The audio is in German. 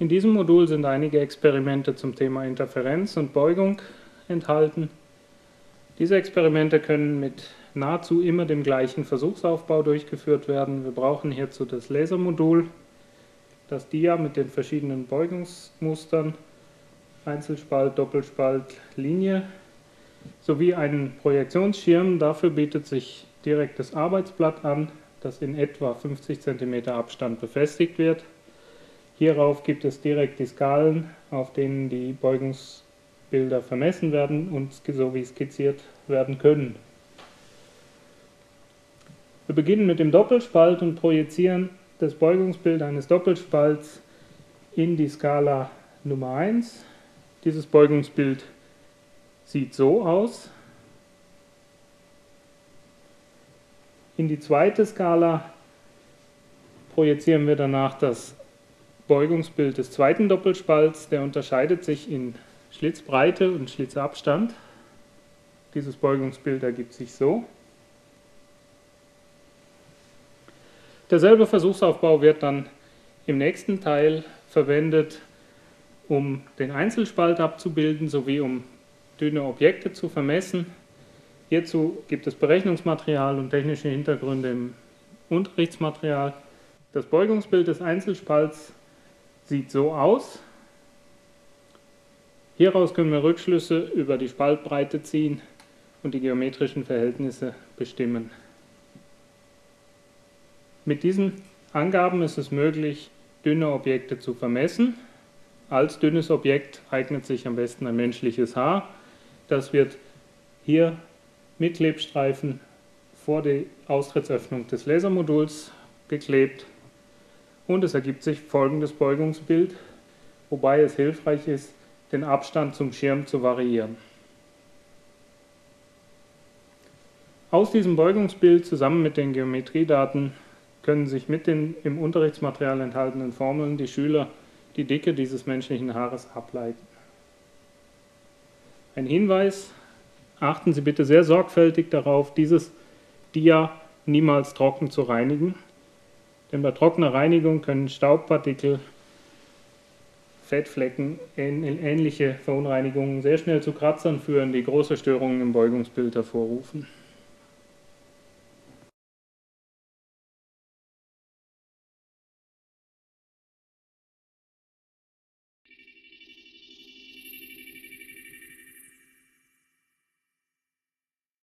In diesem Modul sind einige Experimente zum Thema Interferenz und Beugung enthalten. Diese Experimente können mit nahezu immer dem gleichen Versuchsaufbau durchgeführt werden. Wir brauchen hierzu das Lasermodul, das Dia mit den verschiedenen Beugungsmustern, Einzelspalt, Doppelspalt, Linie, sowie einen Projektionsschirm. Dafür bietet sich direkt das Arbeitsblatt an, das in etwa 50 cm Abstand befestigt wird. Hierauf gibt es direkt die Skalen, auf denen die Beugungsbilder vermessen werden und so wie skizziert werden können. Wir beginnen mit dem Doppelspalt und projizieren das Beugungsbild eines Doppelspalts in die Skala Nummer 1. Dieses Beugungsbild sieht so aus. In die zweite Skala projizieren wir danach das Beugungsbild des zweiten Doppelspalts, der unterscheidet sich in Schlitzbreite und Schlitzabstand. Dieses Beugungsbild ergibt sich so. Derselbe Versuchsaufbau wird dann im nächsten Teil verwendet, um den Einzelspalt abzubilden sowie um dünne Objekte zu vermessen. Hierzu gibt es Berechnungsmaterial und technische Hintergründe im Unterrichtsmaterial. Das Beugungsbild des Einzelspalts sieht so aus. Hieraus können wir Rückschlüsse über die Spaltbreite ziehen und die geometrischen Verhältnisse bestimmen. Mit diesen Angaben ist es möglich, dünne Objekte zu vermessen. Als dünnes Objekt eignet sich am besten ein menschliches Haar. Das wird hier mit Klebstreifen vor die Austrittsöffnung des Lasermoduls geklebt und es ergibt sich folgendes Beugungsbild, wobei es hilfreich ist, den Abstand zum Schirm zu variieren. Aus diesem Beugungsbild zusammen mit den Geometriedaten können sich mit den im Unterrichtsmaterial enthaltenen Formeln die Schüler die Dicke dieses menschlichen Haares ableiten. Ein Hinweis, achten Sie bitte sehr sorgfältig darauf, dieses Dia niemals trocken zu reinigen. Denn bei trockener Reinigung können Staubpartikel, Fettflecken, ähnliche Verunreinigungen sehr schnell zu Kratzern führen, die große Störungen im Beugungsbild hervorrufen.